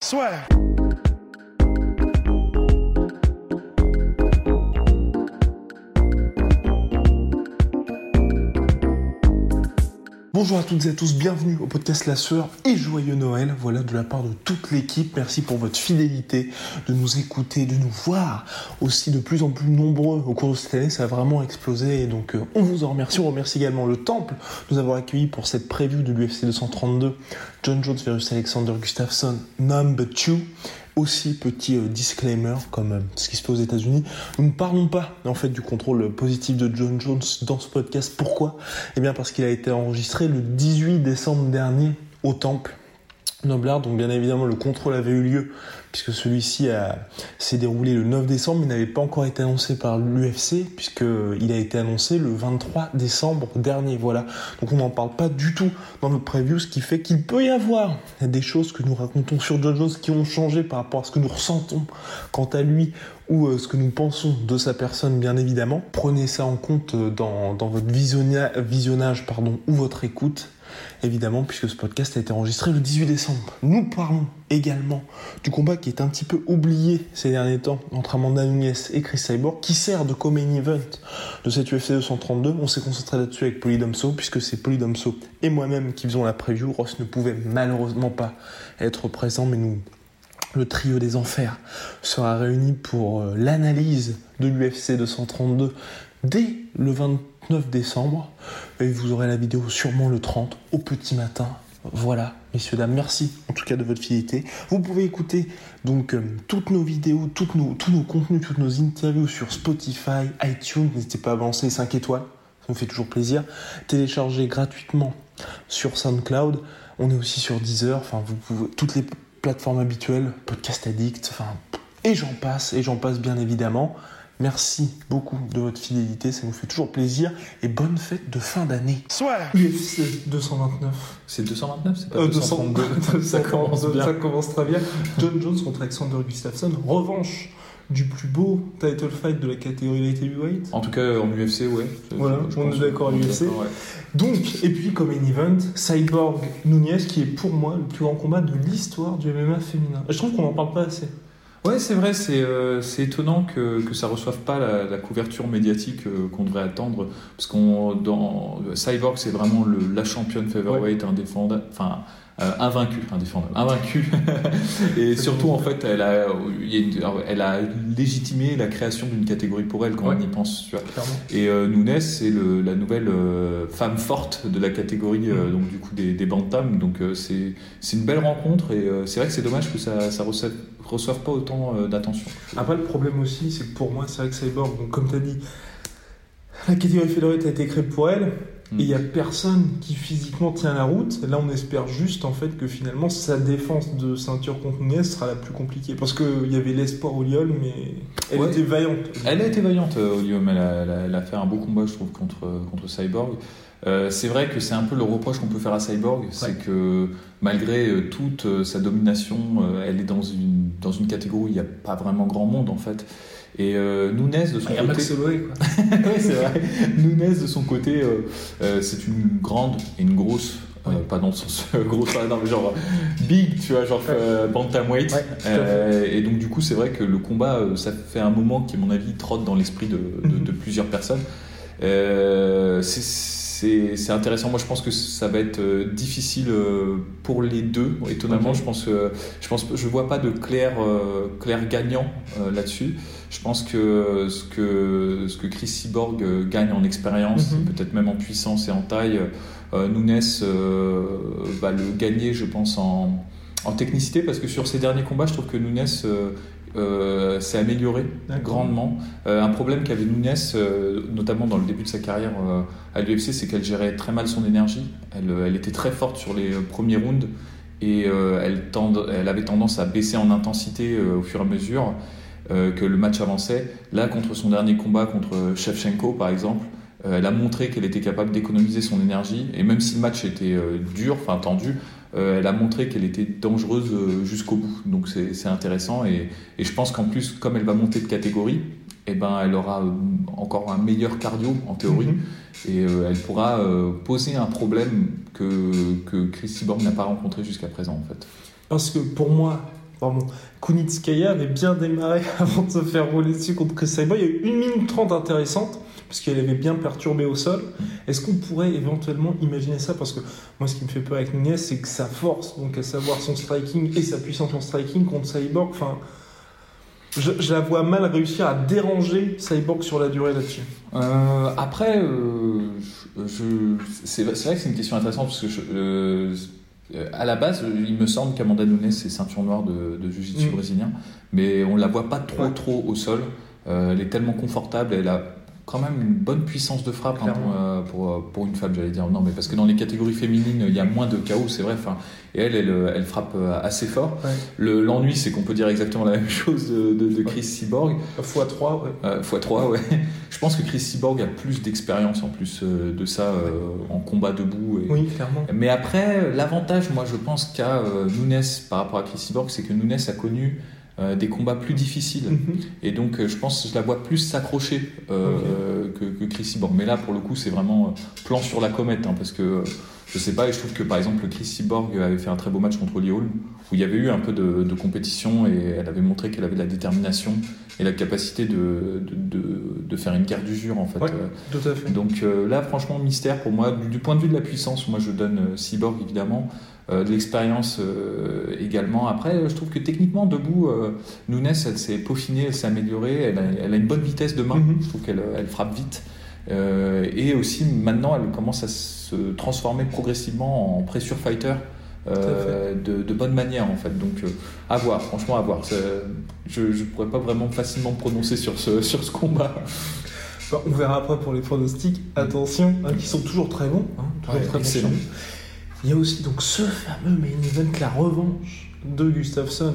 Soit. Bonjour à toutes et à tous, bienvenue au podcast La Sueur et joyeux Noël. Voilà de la part de toute l'équipe, merci pour votre fidélité, de nous écouter, de nous voir aussi de plus en plus nombreux au cours de cette année. Ça a vraiment explosé et donc euh, on vous en remercie. On remercie également le Temple de nous avoir accueillis pour cette preview de l'UFC 232. John Jones versus Alexander Gustafsson, number 2 aussi petit euh, disclaimer comme euh, ce qui se fait aux États-Unis. Nous ne parlons pas en fait du contrôle positif de John Jones dans ce podcast. Pourquoi? Eh bien parce qu'il a été enregistré le 18 décembre dernier au Temple Noblard. Donc bien évidemment le contrôle avait eu lieu puisque celui-ci s'est déroulé le 9 décembre, mais n'avait pas encore été annoncé par l'UFC, puisqu'il a été annoncé le 23 décembre dernier. Voilà. Donc on n'en parle pas du tout dans notre preview, ce qui fait qu'il peut y avoir des choses que nous racontons sur John qui ont changé par rapport à ce que nous ressentons quant à lui ou euh, ce que nous pensons de sa personne, bien évidemment. Prenez ça en compte euh, dans, dans votre visionnage pardon, ou votre écoute évidemment, puisque ce podcast a été enregistré le 18 décembre. Nous parlons également du combat qui est un petit peu oublié ces derniers temps entre Amanda Nunes et Chris Cyborg, qui sert de co-main event de cette UFC 232. On s'est concentré là-dessus avec Polydomso, puisque c'est Polydomso et moi-même qui faisons la preview. Ross ne pouvait malheureusement pas être présent, mais nous le trio des enfers sera réuni pour euh, l'analyse de l'UFC 232 dès le 29 décembre. Et vous aurez la vidéo sûrement le 30 au petit matin. Voilà, messieurs, dames, merci en tout cas de votre fidélité. Vous pouvez écouter donc euh, toutes nos vidéos, nos, tous nos contenus, toutes nos interviews sur Spotify, iTunes. N'hésitez pas à avancer 5 étoiles, ça me fait toujours plaisir. Télécharger gratuitement sur SoundCloud. On est aussi sur Deezer, enfin, vous pouvez, toutes les plateformes habituelles, Podcast Addict, enfin, et j'en passe, et j'en passe bien évidemment. Merci beaucoup de votre fidélité, ça nous fait toujours plaisir et bonne fête de fin d'année. Soit UFC 229. C'est 229, c'est pas Euh, 232. ça commence bien. Ça commence très bien. John Jones contre Alexander Gustafsson. Revanche du plus beau title fight de la catégorie light heavyweight. En tout cas, en UFC, ouais. Voilà, Je on est d'accord d'accord, ouais. Donc, et puis comme main event, Cyborg Nunez qui est pour moi le plus grand combat de l'histoire du MMA féminin. Je trouve qu'on n'en parle pas assez. Ouais, c'est vrai, c'est euh, c'est étonnant que, que ça reçoive pas la, la couverture médiatique euh, qu'on devrait attendre. Parce qu'on dans Cyborg, c'est vraiment le, la championne featherweight indéfendable. Enfin. Euh, invaincue, indéfendable, invaincue. et surtout, en fait, elle a, elle a légitimé la création d'une catégorie pour elle quand Ouais. on y pense. Tu vois. Clairement. Et euh, Nunes, c'est le- la nouvelle euh, femme forte de la catégorie euh, donc du coup des, des bantams. Donc euh, c'est c'est une belle rencontre et euh, c'est vrai que c'est dommage que ça ça reçoive, reçoive pas autant euh, d'attention. Après, le problème aussi, c'est que pour moi, c'est vrai que Cyborg, donc, comme tu as dit, la catégorie featherweight a été créée pour elle. Et il n'y a personne qui physiquement tient la route. Là, on espère juste en fait que finalement sa défense de ceinture contre Nunes sera la plus compliquée. Parce qu'il y avait l'espoir au Lyon, mais elle Ouais. était vaillante. Elle a été vaillante, euh, Olium. Elle a, elle a- elle a fait un beau combat, je trouve, contre, contre Cyborg. Euh, c'est vrai que c'est un peu le reproche qu'on peut faire à Cyborg, c'est que malgré euh, toute sa domination, elle est dans une, dans une catégorie où il n'y a pas vraiment grand monde en fait. Et euh, Nunes, de son côté. Holloway, quoi. oui, c'est vrai. Nunes, de son côté, euh, c'est une grande et une grosse. euh, pas dans le sens grosse, ah, non, mais genre big, tu vois, genre euh, bantamweight. Ouais, et donc, du coup, c'est vrai que le combat, ça fait un moment qui, à mon avis, trotte dans l'esprit de, de- Mhm. de plusieurs personnes. C'est- c'est intéressant. Moi, je pense que ça va être euh, difficile euh, pour les deux. Étonnamment, je pense que je pense je vois pas de clair euh, clair gagnant euh, là-dessus. Je pense que ce que ce que Chris Cyborg euh, gagne en expérience, Mhm. peut-être même en puissance et en taille, euh, Nunes euh, va le gagner, je pense en en technicité parce que sur ces derniers combats, je trouve que Nunes euh, s'est amélioré grandement. Euh, un problème qu'avait Nunes, euh, notamment dans le début de sa carrière à l'UFC, c'est qu'elle gérait très mal son énergie. Elle, elle était très forte sur les premiers rounds et elle, elle, avait tendance à baisser en intensité au fur et à mesure que le match avançait. Là, contre son dernier combat contre Shevchenko, par exemple, elle a montré qu'elle était capable d'économiser son énergie, et même si le match était dur, enfin tendu, elle a montré qu'elle était dangereuse jusqu'au bout. Donc c'est intéressant, et, et, je pense qu'en plus, comme elle va monter de catégorie, eh ben, elle aura euh, encore un meilleur cardio en théorie mhm. et euh, elle pourra euh, poser un problème que, que Chris Cyborg n'a pas rencontré jusqu'à présent en fait. Parce que pour moi, pardon, Kunitskaya avait bien démarré avant de se faire rouler dessus contre Chris Cyborg. Il y a eu une minute trente intéressante parce qu'elle avait bien perturbé au sol. Est-ce qu'on pourrait éventuellement imaginer ça? Parce que moi, ce qui me fait peur avec Nunez, c'est que sa force, donc à savoir son striking et sa puissance en striking contre Cyborg, enfin je, la vois mal réussir à déranger Cyborg sur la durée là-dessus. Euh, après, euh, c'est vrai que c'est une question intéressante parce que euh, à la base, il me semble qu'Amanda Nunes est ceinture noire de, de jiu-jitsu mm. brésilien, mais on la voit pas trop trop au sol. elle est tellement confortable, elle a quand même une bonne puissance de frappe hein, euh, pour, euh, pour, une femme, j'allais dire. Non, mais parce que dans les catégories féminines, il y a moins de chaos, c'est vrai. Enfin, et elle, elle, elle, frappe euh, assez fort. L'ennui, c'est qu'on peut dire exactement la même chose de, de, Chris Cyborg. x3, ouais. x3, ouais. Je pense que Chris Cyborg a plus d'expérience en plus de ça en combat debout. Et... Oui, clairement. Mais après, l'avantage, moi, je pense qu'a Nunes par rapport à Chris Cyborg, c'est que Nunes a connu euh, des combats plus difficiles. Mhm. Et donc, euh, je pense que je la vois plus s'accrocher euh, que, que, Chris Cyborg. Mais là, pour le coup, c'est vraiment plan sur la comète, hein, parce que je sais pas, et je trouve que par exemple, Chris Cyborg avait fait un très beau match contre Holly Holm, où il y avait eu un peu de, compétition et elle avait montré qu'elle avait la détermination et la capacité de, de, de faire une guerre d'usure en fait. tout à fait. Donc là, franchement, mystère pour moi, du, point de vue de la puissance, moi je donne Cyborg évidemment. Euh, de l'expérience euh, également. Après, je trouve que techniquement, debout, euh, Nunes, elle s'est peaufinée, elle s'est améliorée, elle a, elle a, une bonne vitesse de main, mhm. je trouve qu'elle elle frappe vite. et aussi, maintenant, elle commence à se transformer progressivement en pressure fighter. de, de, bonne manière en fait. Donc à voir, franchement à voir. Je ne pourrais pas vraiment facilement me prononcer sur ce, sur ce combat. on verra après pour les pronostics. Attention, hein, qui sont toujours très bons. Hein, toujours très bons. Il y a aussi donc ce fameux main event, la revanche de Gustafsson.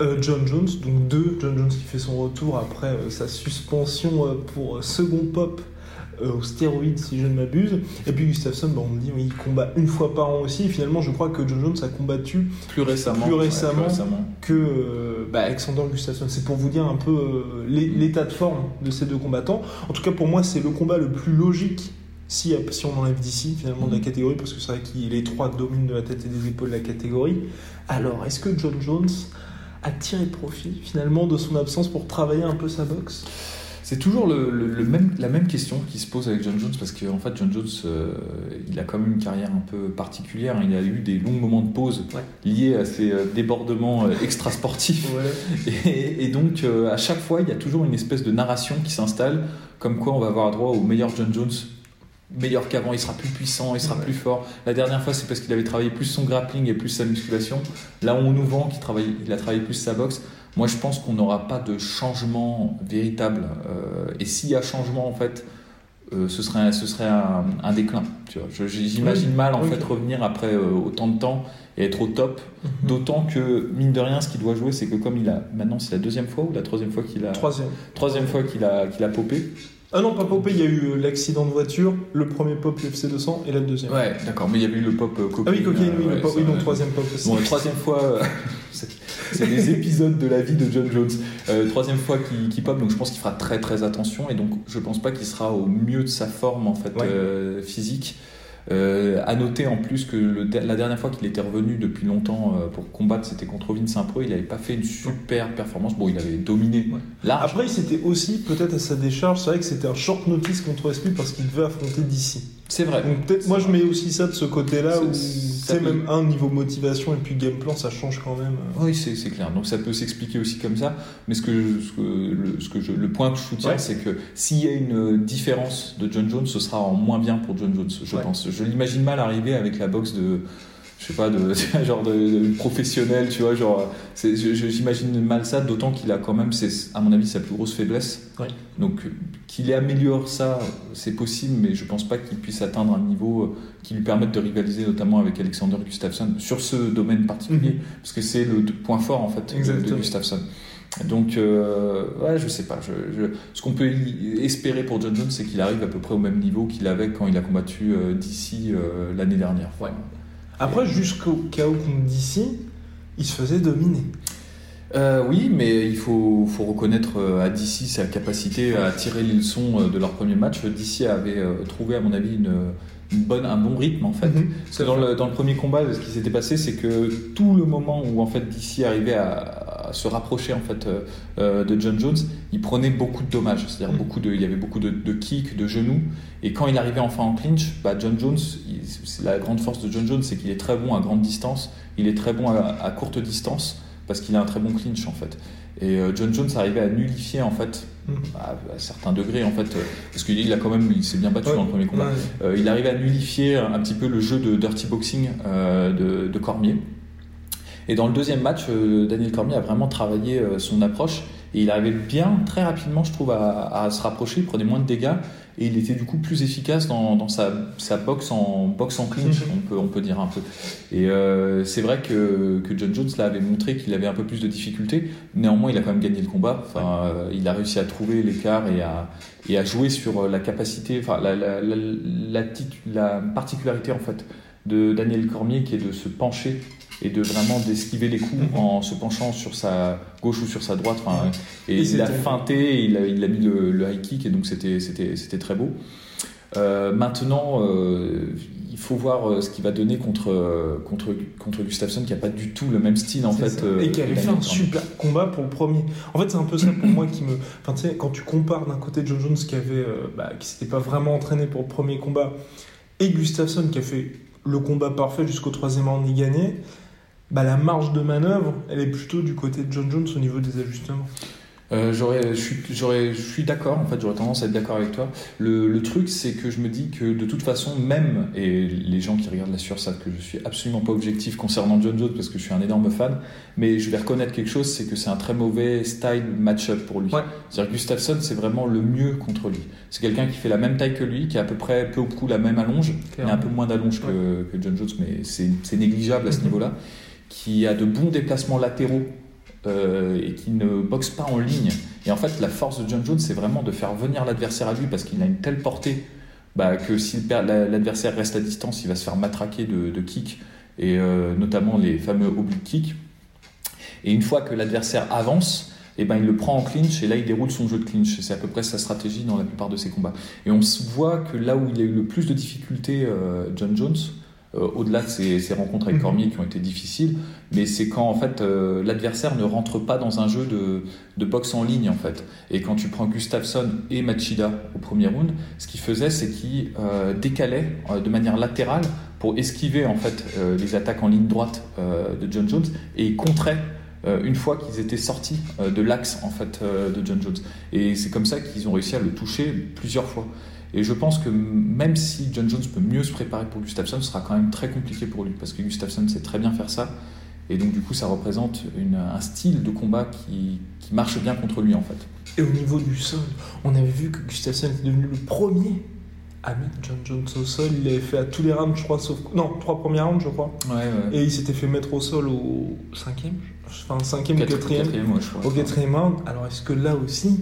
Euh, John Jones, donc deux, John Jones qui fait son retour après euh, sa suspension euh, pour second pop au stéroïde si je ne m'abuse. Et puis Gustafsson, bah, on me dit il combat une fois par an aussi. Et finalement, je crois que John Jones a combattu plus récemment, plus récemment, que bah, Alexander Gustafsson. C'est pour vous dire un peu l'état de forme de ces deux combattants. En tout cas, pour moi, c'est le combat le plus logique si, si on enlève d'ici finalement de la mm. catégorie, parce que c'est vrai qu'il les trois dominent de la tête et des épaules de la catégorie, alors est-ce que John Jones a tiré profit finalement de son absence pour travailler un peu sa boxe? C'est toujours le, même, la même question qui se pose avec John Jones parce qu'en en fait John Jones euh, il a quand même une carrière un peu particulière. Il a eu des longs moments de pause liés à ses euh, débordements euh, extrasportifs. Et, et, donc à chaque fois il y a toujours une espèce de narration qui s'installe comme quoi on va avoir droit au meilleur John Jones meilleur qu'avant, il sera plus puissant, il sera plus fort. La dernière fois, c'est parce qu'il avait travaillé plus son grappling et plus sa musculation. Là, on nous vend qu'il travaille, il a travaillé plus sa boxe. Moi, je pense qu'on n'aura pas de changement véritable. Euh, et s'il y a changement, en fait, euh, ce serait, ce serait un, déclin. J'imagine mal, en fait, revenir après euh, autant de temps et être au top. Mhm. D'autant que, mine de rien, ce qu'il doit jouer, c'est que comme il a, maintenant, c'est la deuxième fois ou la troisième fois qu'il a, troisième, troisième fois qu'il a, qu'il a popé. Ah non, pas popé, il y a eu euh, l'accident de voiture, le premier pop UFC 200 et la deuxième. Ouais, d'accord, mais il y avait eu le pop euh, cocaïne. Ah oui, cocaïne, oui, le pop, oui, donc troisième pop aussi. Bon, la troisième fois, euh, c'est des épisodes de la vie de John Jones. troisième fois qu'il pop, donc je pense qu'il fera très très attention et donc je pense pas qu'il sera au mieux de sa forme en fait physique. Euh, à noter en plus que la dernière fois qu'il était revenu depuis longtemps euh, pour combattre, c'était contre Vincent Pro. Il n'avait pas fait une super performance. Bon, il avait dominé. Après, il s'était aussi peut-être à sa décharge. C'est vrai que c'était un short notice contre SP parce qu'il devait affronter d'ici. C'est vrai. Donc peut-être moi je mets aussi ça de ce côté-là où c'est même un niveau motivation et puis game plan ça change quand même. Oui c'est clair. Donc ça peut s'expliquer aussi comme ça. Mais ce que, ce que, le, ce que je, le point que je soutiens c'est que s'il y a une différence de John Jones ce sera en moins bien pour John Jones je pense. Je l'imagine mal arriver avec la boxe de je sais pas, de, genre de, professionnel, tu vois, genre, j'imagine mal ça, d'autant qu'il a quand même, à mon avis, sa plus grosse faiblesse. Donc, qu'il améliore ça, c'est possible, mais je pense pas qu'il puisse atteindre un niveau euh, qui lui permette de rivaliser notamment avec Alexander Gustafsson sur ce domaine particulier, mhm. parce que c'est le point fort, en fait, de, Gustafsson. Donc, euh, ouais, je sais pas. Je, ce qu'on peut espérer pour John Jones, c'est qu'il arrive à peu près au même niveau qu'il avait quand il a combattu euh, DC l'année dernière. Ouais. Après, jusqu'au chaos contre DC, il se faisait dominer. Euh, oui, mais il faut, faut, reconnaître euh, à DC sa capacité à tirer les leçons euh, de leur premier match. DC avait trouvé, à mon avis, une, bonne, un bon rythme en fait. Mhm, dans, le, dans, le, premier combat, ce qui s'était passé, c'est que tout le moment où en fait DC arrivait à, se rapprocher en fait de John Jones, il prenait beaucoup de dommages. C'est-à-dire mhm. beaucoup de, il y avait beaucoup de, de, kicks, de genoux. Et quand il arrivait enfin en clinch, bah John Jones, la grande force de John Jones, c'est qu'il est très bon à grande distance, il est très bon à, courte distance parce qu'il a un très bon clinch en fait. Et euh, John Jones arrivait à nullifier en fait mm. à, certains degrés en fait euh, parce qu'il a quand même il s'est bien battu dans le premier combat. Euh, il arrivait à nullifier un petit peu le jeu de dirty boxing de, Cormier. Et dans le deuxième match, Daniel Cormier a vraiment travaillé son approche et il arrivait bien très rapidement, je trouve, à, à se rapprocher. Il prenait moins de dégâts et il était du coup plus efficace dans, dans sa, sa, boxe en boxe en clinch, mhm. on peut on peut dire un peu. Et euh, c'est vrai que, que, John Jones là avait montré qu'il avait un peu plus de difficultés. Néanmoins, il a quand même gagné le combat. Enfin, euh, il a réussi à trouver l'écart et à et à jouer sur la capacité, enfin la, la, la, la, la particularité en fait de Daniel Cormier qui est de se pencher et de vraiment d'esquiver les coups mhm. en se penchant sur sa gauche ou sur sa droite. Enfin, et, il a feinté, il a, il a mis le, high kick et donc c'était, c'était, c'était très beau. Euh, maintenant, euh, il faut voir euh, ce qu'il va donner contre, contre, contre Gustafsson qui n'a pas du tout le même style en fait. et qui avait fait un super combat pour le premier. En fait, c'est un peu ça pour moi qui me. Enfin, tu sais, quand tu compares d'un côté John Jones qui avait, bah, qui s'était pas vraiment entraîné pour le premier combat et Gustafsson qui a fait le combat parfait jusqu'au troisième round y gagné, bah, la marge de manœuvre, elle est plutôt du côté de John Jones au niveau des ajustements. Euh, j'aurais, je suis, j'aurais, je suis d'accord. En fait, j'aurais tendance à être d'accord avec toi. Le, le truc, c'est que je me dis que de toute façon, même et les gens qui regardent la sur savent que je suis absolument pas objectif concernant John Jones parce que je suis un énorme fan. Mais je vais reconnaître quelque chose, c'est que c'est un très mauvais style match-up pour lui. C'est-à-dire que Gustafsson, c'est vraiment le mieux contre lui. C'est quelqu'un qui fait la même taille que lui, qui a à peu près peu ou prou la même allonge. Il a un peu moins d'allonge que, que, John Jones, mais c'est, c'est négligeable à ce mm-hmm. niveau-là qui a de bons déplacements latéraux euh, et qui ne boxe pas en ligne. Et en fait, la force de John Jones, c'est vraiment de faire venir l'adversaire à lui parce qu'il a une telle portée bah, que si l'adversaire reste à distance, il va se faire matraquer de, kicks, et euh, notamment les fameux oblique kicks. Et une fois que l'adversaire avance, eh ben, il le prend en clinch et là il déroule son jeu de clinch. C'est à peu près sa stratégie dans la plupart de ses combats. Et on voit que là où il a eu le plus de difficultés, euh, John Jones, euh, au-delà de ces, rencontres avec mhm. Cormier qui ont été difficiles, mais c'est quand en fait euh, l'adversaire ne rentre pas dans un jeu de, boxe en ligne en fait. Et quand tu prends Gustafsson et Machida au premier round, ce qu'il faisait c'est qu'il euh, décalait de manière latérale pour esquiver en fait les attaques en ligne droite de John Jones et il contrait une fois qu'ils étaient sortis de l'axe en fait de John Jones. Et c'est comme ça qu'ils ont réussi à le toucher plusieurs fois. Et je pense que même si John Jones peut mieux se préparer pour Gustafsson, ce sera quand même très compliqué pour lui parce que Gustafsson sait très bien faire ça. Et donc, du coup, ça représente un style de combat qui, qui, marche bien contre lui en fait. Et au niveau du sol, on avait vu que Gustafsson était devenu le premier à mettre John Jones au sol. Il l'avait fait à tous les rounds, je crois, sauf. Non, trois premiers rounds, je crois. Ouais, ouais. Et il s'était fait mettre au sol au cinquième Enfin, cinquième ou quatrième. au quatrième round. Alors, est-ce que là aussi,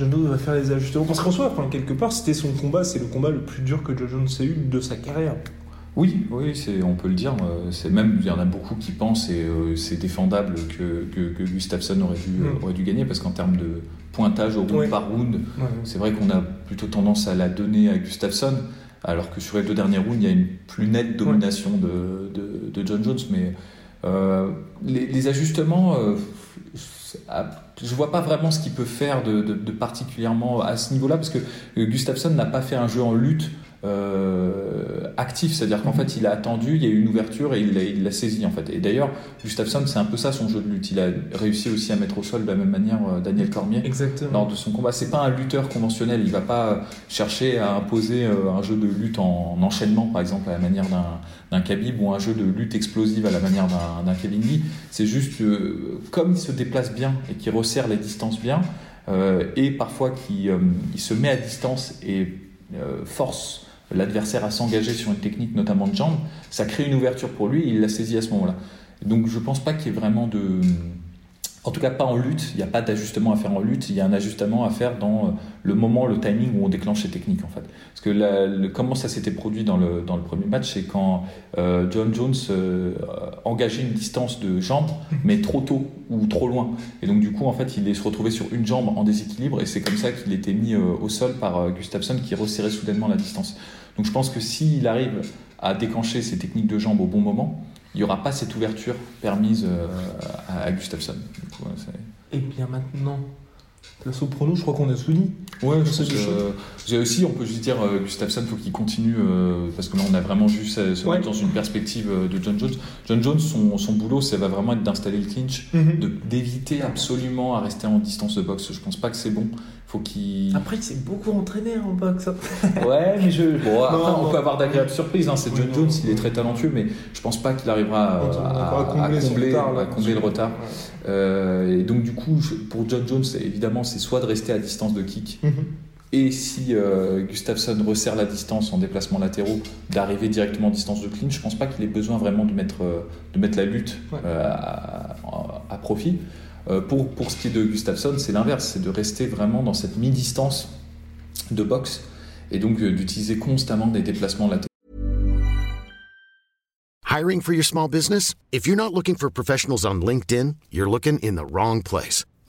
John Jones va faire les ajustements. Parce qu'en soi, quelque part, c'était son combat, c'est le combat le plus dur que John Jones ait eu de sa carrière. Oui, oui, c'est, on peut le dire. Euh, c'est même, il y en a beaucoup qui pensent et euh, c'est défendable que, que, Gustafsson aurait dû, mm. aurait dû gagner parce qu'en termes de pointage au round par round, c'est vrai qu'on a plutôt tendance à la donner à Gustafsson, alors que sur les deux derniers rounds, il y a une plus nette domination de, de, John Jones. Mais euh, les, ajustements, je vois pas vraiment ce qu'il peut faire de, particulièrement à ce niveau-là, parce que Gustafsson n'a pas fait un jeu en lutte euh, actif, c'est-à-dire qu'en fait il a attendu, il y a eu une ouverture et il l'a saisi en fait. Et d'ailleurs, Gustafsson, c'est un peu ça son jeu de lutte. Il a réussi aussi à mettre au sol de la même manière euh, Daniel Cormier Exactement. lors de son combat. C'est pas un lutteur conventionnel, il va pas chercher à imposer euh, un jeu de lutte en, enchaînement, par exemple à la manière d'un Khabib ou un jeu de lutte explosive à la manière d'un Kevin Lee. C'est juste comme il se déplace bien et qu'il resserre les distances bien, et parfois qu'il se met à distance et force l'adversaire à s'engager sur une technique, notamment de jambe, ça crée une ouverture pour lui il l'a saisi à ce moment-là. Donc je pense pas qu'il y ait vraiment de. En tout cas, pas en lutte, il n'y a pas d'ajustement à faire en lutte, il y a un ajustement à faire dans euh, le moment, le timing où on déclenche les techniques en fait. Parce que comment ça s'était produit dans le, dans le premier match, c'est quand euh, John Jones euh, engageait une distance de jambe, mais trop tôt ou trop loin. Et donc du coup, en fait, il se retrouvé sur une jambe en déséquilibre et c'est comme ça qu'il était mis au sol par Gustafsson qui resserrait soudainement la distance. Donc je pense que s'il arrive à déclencher ses techniques de jambes au bon moment, il n'y aura pas cette ouverture permise euh, à, Gustafsson. Et bien maintenant, Place au prono, je crois qu'on a tout dit. Ouais, j'ai aussi, on peut juste dire, euh, Gustafsson, faut qu'il continue, euh, parce que là, on a vraiment vu ça, dans une perspective euh, de John Jones. John Jones, son, son boulot, ça va vraiment être d'installer le clinch, mhm. d'éviter absolument à rester en distance de boxe. Je pense pas que c'est bon. Faut qu'il. Après, il s'est beaucoup entraîné en boxe. ouais, mais je. Bon, après, on peut avoir d'agréables surprises. Hein. C'est John Jones, il est très talentueux, mais je pense pas qu'il arrivera à, combler, à combler le retard. Euh, et donc du coup, pour John Jones, évidemment, c'est soit de rester à distance de kick, mhm. et si euh, Gustafsson resserre la distance en déplacement latéraux, d'arriver directement en distance de clinch. Je pense pas qu'il ait besoin vraiment de mettre, euh, de mettre la lutte à, profit. pour, pour ce qui est de Gustafsson, c'est l'inverse, c'est de rester vraiment dans cette mi-distance de boxe et donc d'utiliser constamment des déplacements latéraux Hiring for your small business? If you're not looking for professionals on LinkedIn, you're looking in the wrong place.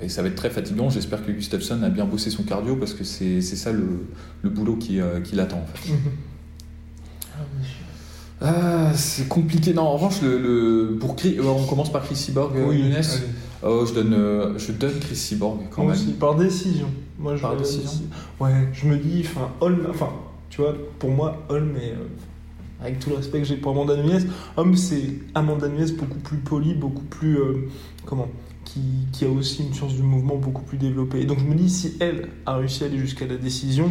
Et ça va être très fatigant. J'espère que Gustafsson a bien bossé son cardio parce que c'est ça le, le, boulot qui, euh, qui l'attend en fait. Ah, ah, c'est compliqué. Non, en revanche, le, le pour euh, on commence par Chris Cyborg, euh, oui, oh, je, donne, je donne Chris Cyborg quand même. Aussi, par décision. Moi, je par décision Ouais, je me dis, enfin, Holm, enfin, tu vois, pour moi, Holm est. avec tout le respect que j'ai pour Amanda Nunes, Holm, c'est Amanda Nunes beaucoup plus poli, beaucoup plus. comment qui, a aussi une science du mouvement beaucoup plus développée. Et donc je me dis, si elle a réussi à aller jusqu'à la décision,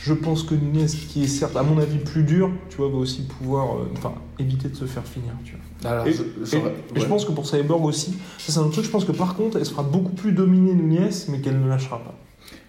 je pense que Nunez, qui est certes à mon avis plus dur, tu vois, va aussi pouvoir euh, enfin, éviter de se faire finir. Tu vois. et, je, pense que pour Cyborg aussi, ça c'est un truc, je pense que par contre, elle sera beaucoup plus dominée Nunez, mais qu'elle ne lâchera pas.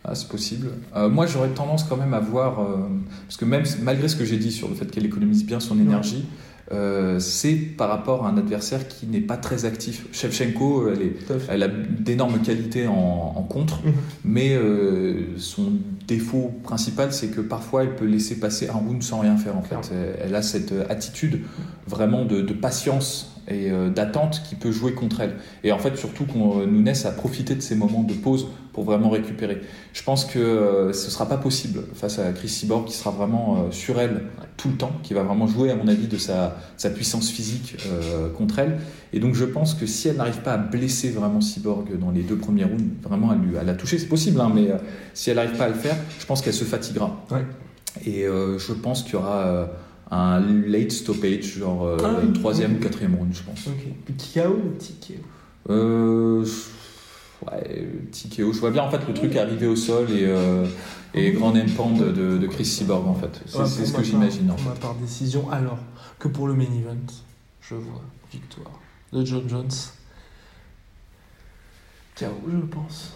Ah, c'est possible. Euh, moi, j'aurais tendance quand même à voir, euh, parce que même malgré ce que j'ai dit sur le fait qu'elle économise bien son énergie, euh, c'est par rapport à un adversaire qui n'est pas très actif. Shevchenko, elle, est, elle a d'énormes qualités en, contre, mhm. mais euh, son défaut principal, c'est que parfois elle peut laisser passer un round sans rien faire. En fait, elle, a cette attitude vraiment de, de patience et euh, d'attente qui peut jouer contre elle. Et en fait, surtout qu'on nous naisse à profiter de ces moments de pause pour vraiment récupérer. Je pense que euh, ce ne sera pas possible face à Chris Cyborg qui sera vraiment euh, sur elle tout le temps, qui va vraiment jouer, à mon avis, de sa, sa puissance physique contre elle. Et donc, je pense que si elle n'arrive pas à blesser vraiment Cyborg dans les deux premiers rounds, vraiment à, lui, à la toucher, c'est possible, hein, mais si elle n'arrive pas à le faire, je pense qu'elle se fatiguera. Et je pense qu'il y aura un late stoppage, genre euh, ah troisième ou quatrième round, je pense. Ok. TKO ou TKO euh, Ouais, TKO. Je vois bien en fait le truc arriver au sol et, euh, et grand impend de, de, Chris Cyborg en fait. C'est ce que j'imagine. Pour par décision, alors que pour le main event, je vois victoire de John Jones. KO, je pense.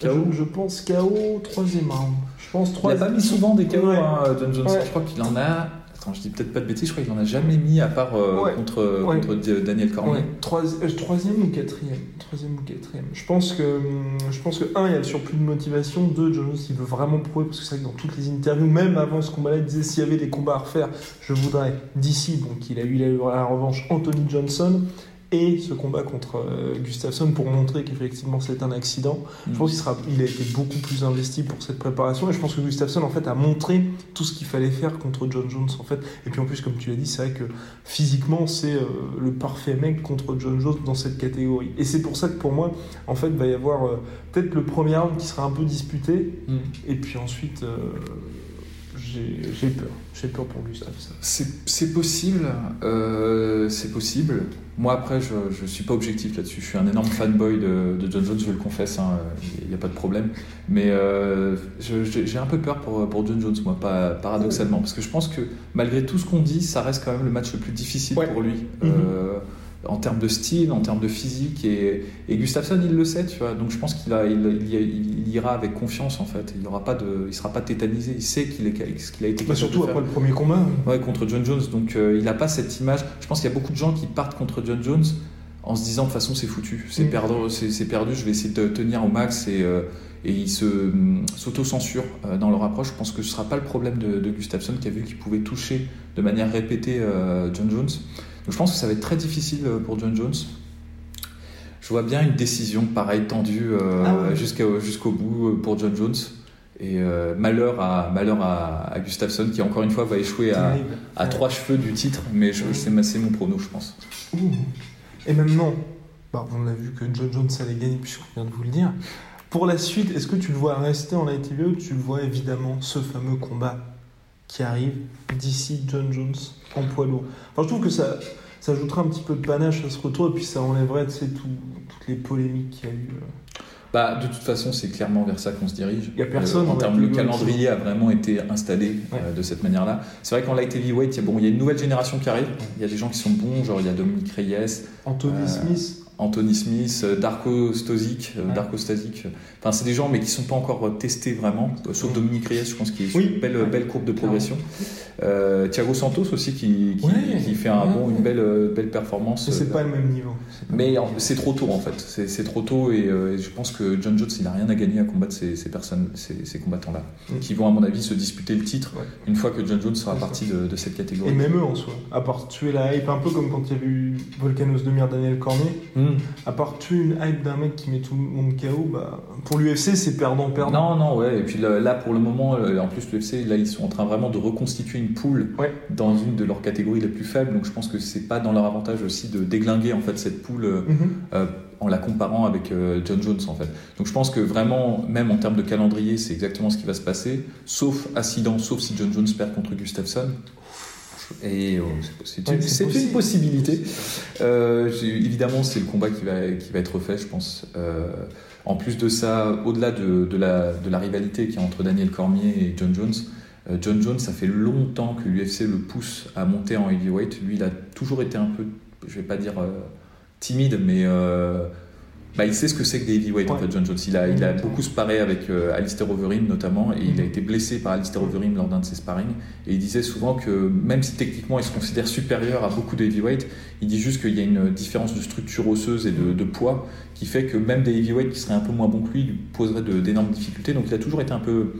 KO Je pense KO, troisième round. Je pense troisième. Il n'a pas mis souvent des KO, hein, John Jones. Je crois qu'il en a Attends, je dis peut-être pas de bêtises, je crois qu'il en a jamais mis à part euh, contre, contre Daniel Cormier. Euh, troisième ou quatrième? Troisième ou quatrième. Je pense que, hum, je pense que un, il y a le surplus de motivation. Deux, Jones, il veut vraiment prouver, parce que c'est vrai que dans toutes les interviews, même avant ce combat-là, il disait s'il y avait des combats à refaire, je voudrais d'ici. Donc il a eu la revanche Anthony Johnson et ce combat contre euh, Gustafsson pour montrer qu'effectivement c'est un accident. Je mm. pense qu'il sera, il a été beaucoup plus investi pour cette préparation et je pense que Gustafsson en fait a montré tout ce qu'il fallait faire contre John Jones en fait. Et puis en plus comme tu l'as dit, c'est vrai que physiquement c'est euh, le parfait mec contre John Jones dans cette catégorie. Et c'est pour ça que pour moi en fait il va y avoir euh, peut-être le premier round qui sera un peu disputé mm. et puis ensuite j'ai peur. J'ai peur pour Gustafsson. C'est possible. c'est possible. Moi, après, je ne suis pas objectif là-dessus. Je suis un énorme fanboy de, de John Jones, je le confesse, il hein, n'y a pas de problème. Mais euh, j'ai un peu peur pour, pour John Jones, moi, pas, paradoxalement. Parce que je pense que malgré tout ce qu'on dit, ça reste quand même le match le plus difficile pour lui. Mm-hmm. euh, en termes de style, en termes de physique. Et, et Gustafsson, il le sait, tu vois. Donc je pense qu'il il, ira avec confiance, en fait. Il ne pas de, il sera pas tétanisé. Il sait qu'il est, ce qu'il a été. Bah surtout après le premier combat. Ouais, contre John Jones. Donc euh, il n'a pas cette image. Je pense qu'il y a beaucoup de gens qui partent contre John Jones en se disant de toute façon c'est foutu, c'est mm. perdu, c'est perdu. Je vais essayer de tenir au max et euh, et ils mm, s'auto-censurent euh, dans leur approche. Je pense que ce ne sera pas le problème de, de Gustafsson qui a vu qu'il pouvait toucher de manière répétée John Jones je pense que ça va être très difficile euh, pour John Jones. Je vois bien une décision pareille tendue euh, ah jusqu'au bout euh, pour John Jones. Et malheur, à, malheur à, Gustafsson qui encore une fois va échouer à, trois cheveux du titre, mais c'est mon prono, je pense. Et maintenant, bah, on a vu que John Jones allait gagner, puisqu'on vient de vous le dire. Pour la suite, est-ce que tu le vois rester en light TV ou tu le vois évidemment ce fameux combat qui arrive d'ici John Jones en poids lourd. Enfin, je trouve que ça, ça ajoutera un petit peu de panache à ce retour et puis ça enlèverait tout, toutes les polémiques qu'il y a eu. Euh. Bah, de toute façon, c'est clairement vers ça qu'on se dirige. Il y a personne. Euh, en termes, le calendrier a vraiment été installé euh, de cette manière-là. C'est vrai qu'en light heavyweight, il y, a, bon, il y a une nouvelle génération qui arrive. Il y a des gens qui sont bons, genre il y a Dominique Reyes. Anthony Smith. Anthony Smith, euh, Darko Stosic, euh, Darko Stasic. Enfin, c'est des gens, mais qui ne sont pas encore euh, testés vraiment. Sauf Dominique Reyes, je pense qu'il est une belle, belle courbe de progression. Thiago Santos aussi, qui, qui, fait un bon, une belle, belle performance. c'est pas le même niveau. Mais c'est trop tôt en fait. C'est trop tôt et, je pense que John Jones, il n'a rien à gagner à combattre ces, ces personnes, ces, ces combattants-là, mm. qui vont à mon avis se disputer le titre une fois que John Jones sera parti de, de, cette catégorie. Et même eux en soi, à part tuer la hype, un peu comme quand il y avait eu Volcanos de Mire Daniel Cormier. Mm. Hmm. À part tuer une hype d'un mec qui met tout le monde KO, bah, pour l'UFC, c'est perdant-perdant. Non, non, ouais. Et puis là, pour le moment, euh, en plus, l'UFC, là, ils sont en train vraiment de reconstituer une poule dans une de leurs catégories les plus faibles. Donc je pense que c'est pas dans leur avantage aussi de déglinguer en fait cette poule. Euh, mhm. euh, en la comparant avec John Jones en fait. Donc je pense que vraiment, même en termes de calendrier, c'est exactement ce qui va se passer, sauf accident, sauf si John Jones perd contre Gustafsson. Et oh, c'est une, possibilité. Euh, évidemment, c'est le combat qui va, qui va être fait, je pense. Euh, en plus de ça, au-delà de, de, la, de, la, rivalité qui est entre Daniel Cormier et John Jones, euh, John Jones, ça fait longtemps que l'UFC le pousse à monter en heavyweight. Lui, il a toujours été un peu, je vais pas dire timide, mais bah, il sait ce que c'est que des heavyweights en fait, John Jones. Il a, il a beaucoup sparé avec euh, Alistair Overeem notamment, et il a été blessé par Alistair Overeem lors d'un de ses sparring. Et il disait souvent que même si techniquement il se considère supérieur à beaucoup de heavyweights, il dit juste qu'il y a une différence de structure osseuse et de, poids qui fait que même des heavyweights qui seraient un peu moins bons que lui lui poseraient d'énormes difficultés. Donc il a toujours été un peu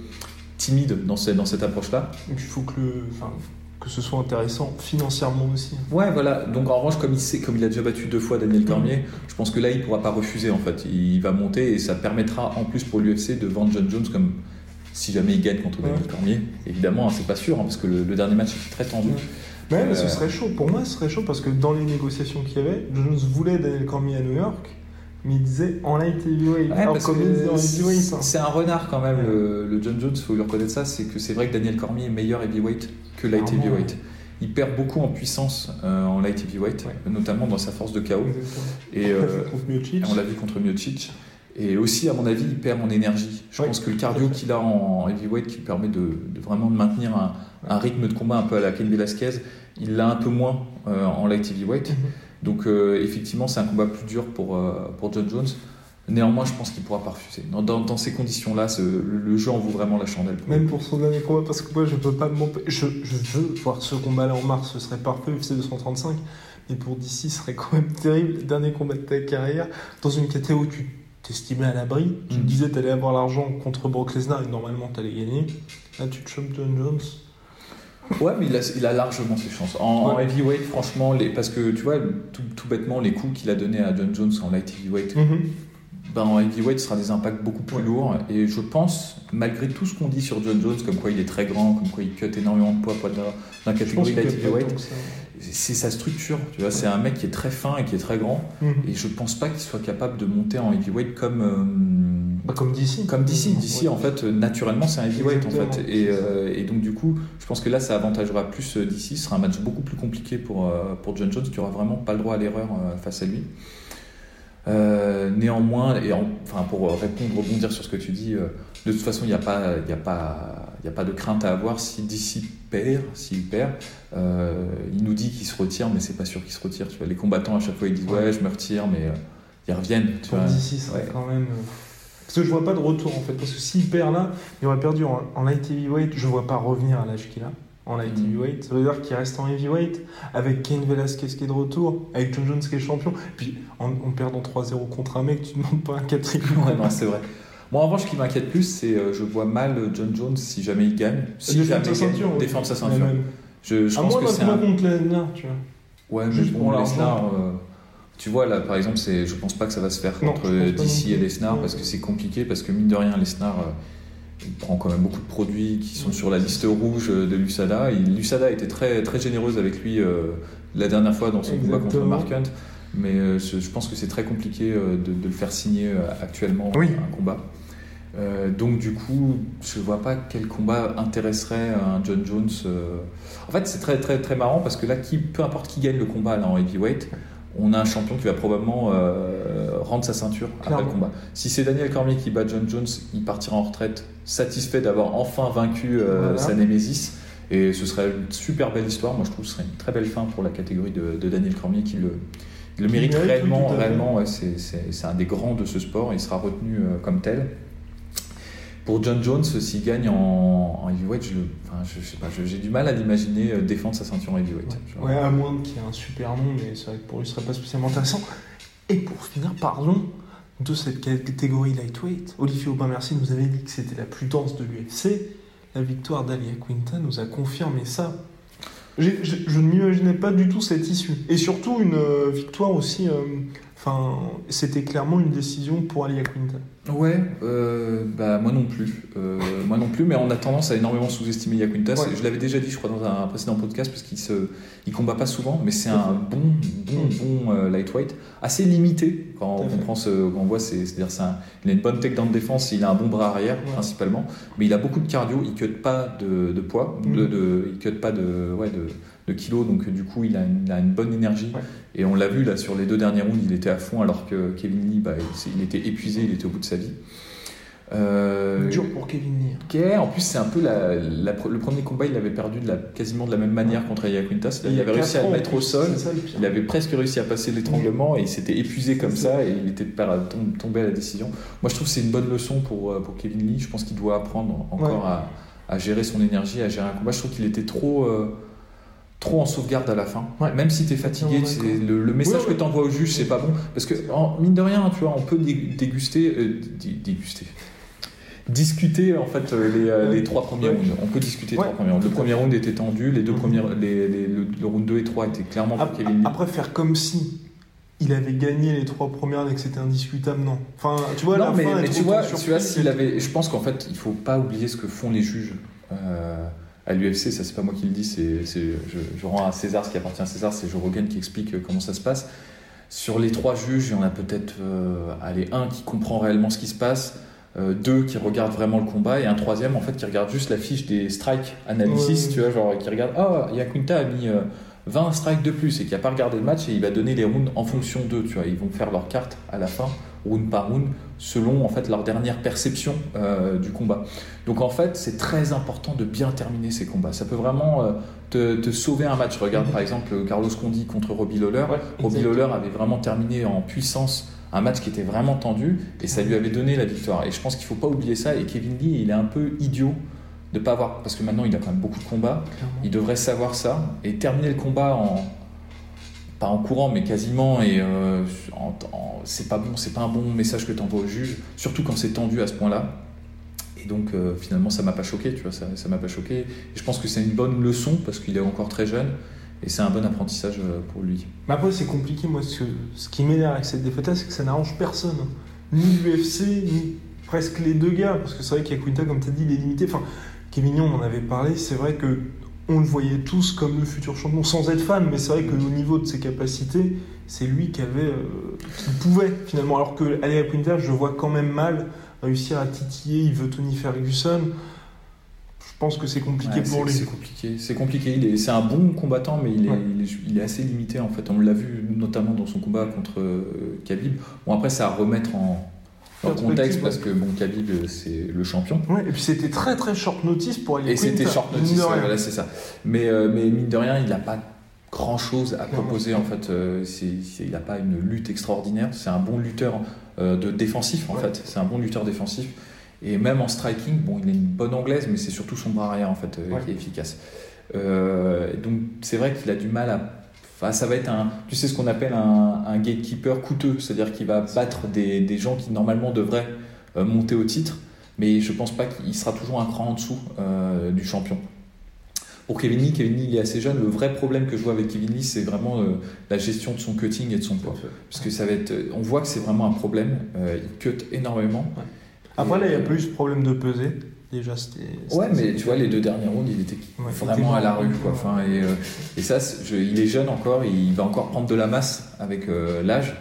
timide dans, cette, dans cette approche-là. Il faut que le, que ce soit intéressant financièrement aussi. Ouais, voilà. Donc en revanche, comme il sait, comme il a déjà battu deux fois Daniel Cormier, je pense que là, il pourra pas refuser en fait. Il va monter et ça permettra en plus pour l'UFC de vendre John Jones comme si jamais il gagne contre Daniel Cormier. Évidemment, hein, c'est pas sûr hein, parce que le, dernier match est très tendu. Ouais. mais ce euh, serait chaud. Pour moi, ce serait chaud parce que dans les négociations qu'il y avait, Jones voulait Daniel Cormier à New York mais il disait en light heavyweight. Hein. c'est un renard quand même, le, John Jones, il faut lui reconnaître ça, c'est que c'est vrai que Daniel Cormier est meilleur heavyweight que light heavyweight. Il perd beaucoup en puissance euh, en light heavyweight, notamment dans sa force de chaos. Et euh, on l'a vu contre Miocic. Et aussi, à mon avis, il perd en énergie. Je pense que le cardio qu'il a en heavyweight, qui permet de, vraiment de maintenir un, rythme de combat un peu à la Ken Velasquez, il l'a un peu moins euh, en light heavyweight. Mhm. Donc euh, effectivement, c'est un combat plus dur pour, euh, pour John Jones. Néanmoins, je pense qu'il pourra pas refuser. Dans, dans, ces conditions-là, le, jeu en vaut vraiment la chandelle. Même pour son dernier combat, parce que moi, je peux pas je, je veux voir ce combat-là en mars, ce serait parfait, UFC 235. Mais pour DC, ce serait quand même terrible. Le dernier combat de ta carrière, dans une catégorie où tu t'estimais à l'abri, tu mm. disais que tu allais avoir l'argent contre Brock Lesnar et normalement tu allais gagner. Là, tu te chopes John Jones. Ouais, mais il a, il a, largement ses chances. En, heavyweight, franchement, les, parce que tu vois, tout, tout bêtement, les coups qu'il a donnés à John Jones en light heavyweight, mm-hmm. ben, en heavyweight, ce sera des impacts beaucoup plus lourds. Et je pense, malgré tout ce qu'on dit sur John Jones, comme quoi il est très grand, comme quoi il cut énormément de poids, dans la catégorie light heavyweight, c'est sa structure. Tu vois, c'est un mec qui est très fin et qui est très grand. Mhm. Et je pense pas qu'il soit capable de monter en heavyweight comme. Euh, comme DC. Comme DC. DC, en fait, naturellement, c'est un heavyweight, en fait. Euh, et, donc, du coup, je pense que là, ça avantagera plus DC. Ce sera un match beaucoup plus compliqué pour, euh, pour John Jones, qui aura vraiment pas le droit à l'erreur face à lui. néanmoins, et enfin, pour répondre, rebondir sur ce que tu dis, de toute façon, il n'y a, pas, a, pas, a pas de crainte à avoir si DC perd, s'il perd. Euh, il nous dit qu'il se retire, mais c'est pas sûr qu'il se retire. Tu vois, les combattants à chaque fois ils disent ouais, je me retire, mais euh, ils reviennent. Tu Pour DC, c'est quand même. Euh, parce que je vois pas de retour en fait. Parce que s'il perd là, il aurait perdu en, light heavyweight. Je vois pas revenir à l'âge qu'il a en light mm. heavyweight. Ça veut dire qu'il reste en heavyweight avec Kane Velasquez qui est de retour, avec John Jones qui est champion. Puis en, en perdant 3-0 contre un mec, tu ne demandes pas un quatrième. ouais, non, c'est vrai. Moi, en revanche, ce qui m'inquiète plus, c'est euh, je vois mal John Jones si jamais il gagne. Si jamais il gagne, défendre sa ceinture. Je, je pense que c'est un... contre Lesnar, tu vois. Ouais, mais bon, Lesnar, euh, tu vois, là, par exemple, c'est, je pense pas que ça va se faire contre DC et Lesnar parce que c'est compliqué, parce que mine de rien, Lesnar. Euh, prend quand même beaucoup de produits qui sont sur la liste rouge de l'USADA. L'USADA était très, très généreuse avec lui la dernière fois dans son combat contre Mark Hunt. Mais je, pense que c'est très compliqué de, de, le faire signer actuellement un combat. Euh, donc du coup, je vois pas quel combat intéresserait un John Jones. Euh. En fait, c'est très très très marrant parce que là, qui, peu importe qui gagne le combat là en heavyweight, on a un champion qui va probablement euh, rendre sa ceinture après le combat. Si c'est Daniel Cormier qui bat John Jones, il partira en retraite satisfait d'avoir enfin vaincu sa némésis. Et ce serait une super belle histoire. Moi, je trouve que ce serait une très belle fin pour la catégorie de, Daniel Cormier qui le, le mérite réellement. réellement c'est un des grands de ce sport. Il sera retenu comme tel. Pour John Jones, s'il gagne en, heavyweight, je, enfin, je, sais pas, j'ai du mal à l'imaginer euh, défendre sa ceinture en heavyweight. Ouais, à moins qu'il y ait un super nom, mais c'est vrai que pour lui, ce serait pas spécialement intéressant. Et pour finir, parlons de cette catégorie lightweight. Olivier Aubin-Merci nous avait dit que c'était la plus dense de l'UFC. La victoire d'Alia Quinta nous a confirmé ça. Je, ne m'imaginais pas du tout cette issue. Et surtout une euh, victoire aussi. Euh, enfin, c'était clairement une décision pour Alia Quinta. Ouais, euh, bah moi non plus. Euh, moi non plus, mais on a tendance à énormément sous-estimer Yaquintas. Je l'avais déjà dit, je crois, dans un précédent podcast, parce qu'il se, il combat pas souvent, mais c'est un bon, bon, bon euh, lightweight, assez limité quand on comprend ce, quand on voit, c'est-à-dire c'est il a une bonne tech dans de défense, il a un bon bras arrière principalement, mais il a beaucoup de cardio, il cut pas de, de poids, mm. de, de, il cut pas de, ouais, de de kilos, donc du coup il a une, bonne énergie. Et on l'a vu là sur les deux derniers rounds, il était à fond alors que Kevin Lee, bah, il, était épuisé, il était au bout de sa vie. Euh, Dur pour Kevin Lee. en plus, c'est un peu le premier combat, il avait perdu de la, quasiment de la même manière contre Aya Quintas. Il, avait réussi à le mettre au sol, il avait presque réussi à passer l'étranglement et il s'était épuisé comme ça, et il était tombé à la décision. Moi, je trouve que c'est une bonne leçon pour, euh, pour Kevin Lee. Je pense qu'il doit apprendre encore à, gérer son énergie, à gérer un combat. Je trouve qu'il était trop. Euh, trop en sauvegarde à la fin. Même si tu es fatigué, le, message que tu envoies au juge, c'est pas bon. Parce que, en, mine de rien, tu vois, on peut déguster. Euh, déguster. Discuter en fait euh, les, euh, les, trois premiers rounds. On peut discuter les trois premiers rounds. Le premier round était tendu, les deux mhm. premiers, les, le, round 2 et 3 étaient clairement pour Kevin Après, faire comme si il avait gagné les trois premières et que c'était indiscutable, non. Enfin, tu vois, non, mais, tu vois, tu vois s'il avait. Je pense qu'en fait, il faut pas oublier ce que font les juges. Euh, à l'UFC, ça c'est pas moi qui le dis, c'est, je, rends à César ce qui appartient à César, c'est Joe Rogan qui explique euh, comment ça se passe. Sur les trois juges, il y en a peut-être euh, allez, un qui comprend réellement ce qui se passe, euh, deux qui regardent vraiment le combat, et un troisième en fait qui regarde juste la fiche des strike analysis, tu vois, genre qui regarde, oh, Yakunta a mis 20 strikes de plus et qui a pas regardé le match et il va donner les rounds en fonction d'eux, tu vois, ils vont faire leur carte à la fin round par round, selon en fait leur dernière perception euh, du combat. Donc en fait, c'est très important de bien terminer ces combats. Ça peut vraiment euh, te, sauver un match. Regarde par exemple Carlos Condi contre Robbie Lawler. Robbie Lawler avait vraiment terminé en puissance un match qui était vraiment tendu et ça lui avait donné la victoire. Et je pense qu'il faut pas oublier ça. Et Kevin Lee, il est un peu idiot de pas avoir, parce que maintenant il a quand même beaucoup de combats. Il devrait savoir ça et terminer le combat en pas en courant, mais quasiment. Et euh, c'est pas bon, c'est pas un bon message que tu envoies au juge, surtout quand c'est tendu à ce point-là. Et donc euh, finalement, ça m'a pas choqué, tu vois, ça, m'a pas choqué. Et je pense que c'est une bonne leçon parce qu'il est encore très jeune et c'est un bon apprentissage euh, pour lui. Mais après, c'est compliqué, moi, ce, ce qui m'énerve avec cette défaite c'est que ça n'arrange personne. Ni l'UFC, ni presque les deux gars, parce que c'est vrai qu'Aquinta, comme tu as dit, il est limité. Enfin, Kevin on en avait parlé, c'est vrai que on le voyait tous comme le futur champion, sans être fan, mais c'est vrai que au niveau de ses capacités, c'est lui qui avait, euh, qui pouvait finalement. Alors que Ali Quinter, je vois quand même mal réussir à titiller. Il veut Tony Ferguson. Je pense que c'est compliqué pour lui. C'est compliqué. C'est compliqué. C'est un bon combattant, mais il est, il est, assez limité en fait. On l'a vu notamment dans son combat contre euh, Khabib. Bon après, ça à remettre en en contexte parce que bon Khabib c'est le champion. Ouais, et puis c'était très très short notice pour aller. Et c'était short notice, voilà c'est ça. Mais euh, mais mine de rien il n'a pas grand chose à proposer en fait. Euh, il n'a pas une lutte extraordinaire. C'est un bon lutteur euh, de défensif en fait. C'est un bon lutteur défensif. Et même en striking, bon, il a une bonne anglaise, mais c'est surtout son bras arrière en fait qui est efficace. donc c'est vrai qu'il a du mal à ça va être un, tu sais ce qu'on appelle un, gatekeeper coûteux, c'est-à-dire qu'il va battre des, gens qui normalement devraient euh, monter au titre, mais je pense pas qu'il sera toujours un cran en dessous euh, du champion. Pour Kevin Lee, Kevin Lee il est assez jeune. Le vrai problème que je vois avec Kevin Lee, c'est vraiment euh, la gestion de son cutting et de son poids. Parce que ça va être, on voit que c'est vraiment un problème. il cut énormément. Après, là, il n'y a ce problème de peser déjà c'était. Ouais, mais tu vois, les deux derniers rounds, il était vraiment à la rue. Quoi. Enfin, et, euh, et ça, il est jeune encore, il va encore prendre de la masse avec euh, l'âge.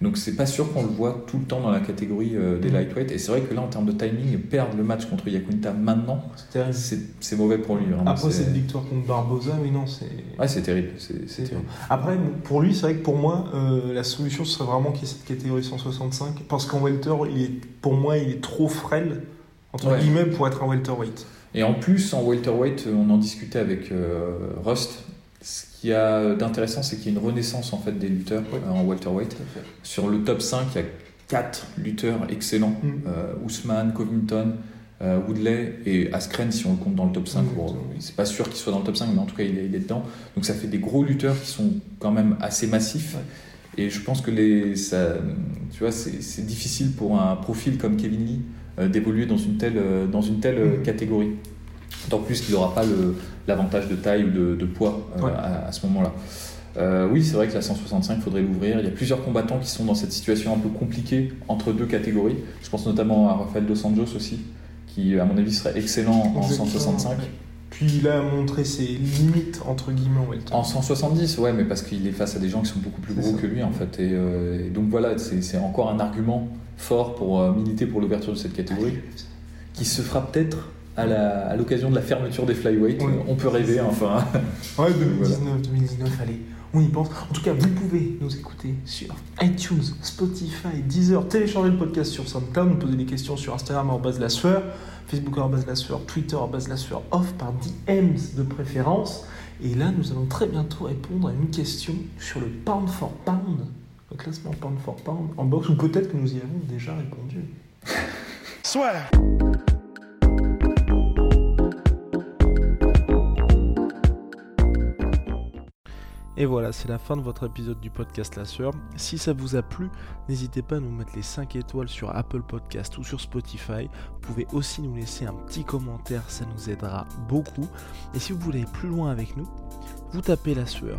Donc c'est pas sûr qu'on le voit tout le temps dans la catégorie euh, des mm. lightweight. Et c'est vrai que là, en termes de timing, perdre le match contre Yakunta maintenant, c'est mauvais pour lui. Après cette victoire contre Barbosa, mais non, c'est. Ouais, c'est terrible. C'est terrible. Après, pour lui, c'est vrai que pour moi, la solution serait vraiment qu'il y ait cette catégorie 165. Parce qu'en welter, il est, pour moi, il est trop frêle entre guillemets, pour être un welterweight. Et en plus, en welterweight, on en discutait avec euh, Rust. Ce qu'il y a d'intéressant, c'est qu'il y a une renaissance en fait des lutteurs euh, en welterweight. Sur le top 5, il y a 4 lutteurs excellents mm. euh, Ousmane, Covington, Woodley et Askren, si on le compte dans le top 5. Mm, c'est pas sûr qu'il soit dans le top 5, mais en tout cas, il est, dedans. Donc ça fait des gros lutteurs qui sont quand même assez massifs. Et je pense que les, ça, tu vois, c'est difficile pour un profil comme Kevin Lee euh, d'évoluer dans une telle, euh, dans une telle euh, catégorie. D'autant plus qu'il n'aura pas l'avantage de taille ou de, poids à, ce moment-là. oui, c'est vrai que la 165, il faudrait l'ouvrir. Il y a plusieurs combattants qui sont dans cette situation un peu compliquée entre deux catégories. Je pense notamment à Rafael Dos Anjos aussi, qui, à mon avis, serait excellent en 165. Puis il a montré ses limites, entre guillemets, en En 170, ouais, mais parce qu'il est face à des gens qui sont beaucoup plus gros que lui, en fait. et donc voilà, c'est encore un argument fort pour euh, militer pour l'ouverture de cette catégorie, qui se fera peut-être à l'occasion de la fermeture des flyweight. On peut rêver, enfin. Ouais, 2019, 2019, allez, on y pense. En tout cas, vous pouvez nous écouter sur iTunes, Spotify, Deezer, télécharger le podcast sur SoundCloud, nous poser des questions sur Instagram en base la sueur, Facebook en base la sueur, Twitter en base la sueur, off par DMs de préférence. Et là, nous allons très bientôt répondre à une question sur le pound for pound le classement pound for pound en boxe, ou peut-être que nous y avons déjà répondu. Soit. Et voilà, c'est la fin de votre épisode du podcast La Sueur. Si ça vous a plu, n'hésitez pas à nous mettre les 5 étoiles sur Apple Podcast ou sur Spotify. Vous pouvez aussi nous laisser un petit commentaire, ça nous aidera beaucoup. Et si vous voulez aller plus loin avec nous, vous tapez La Sueur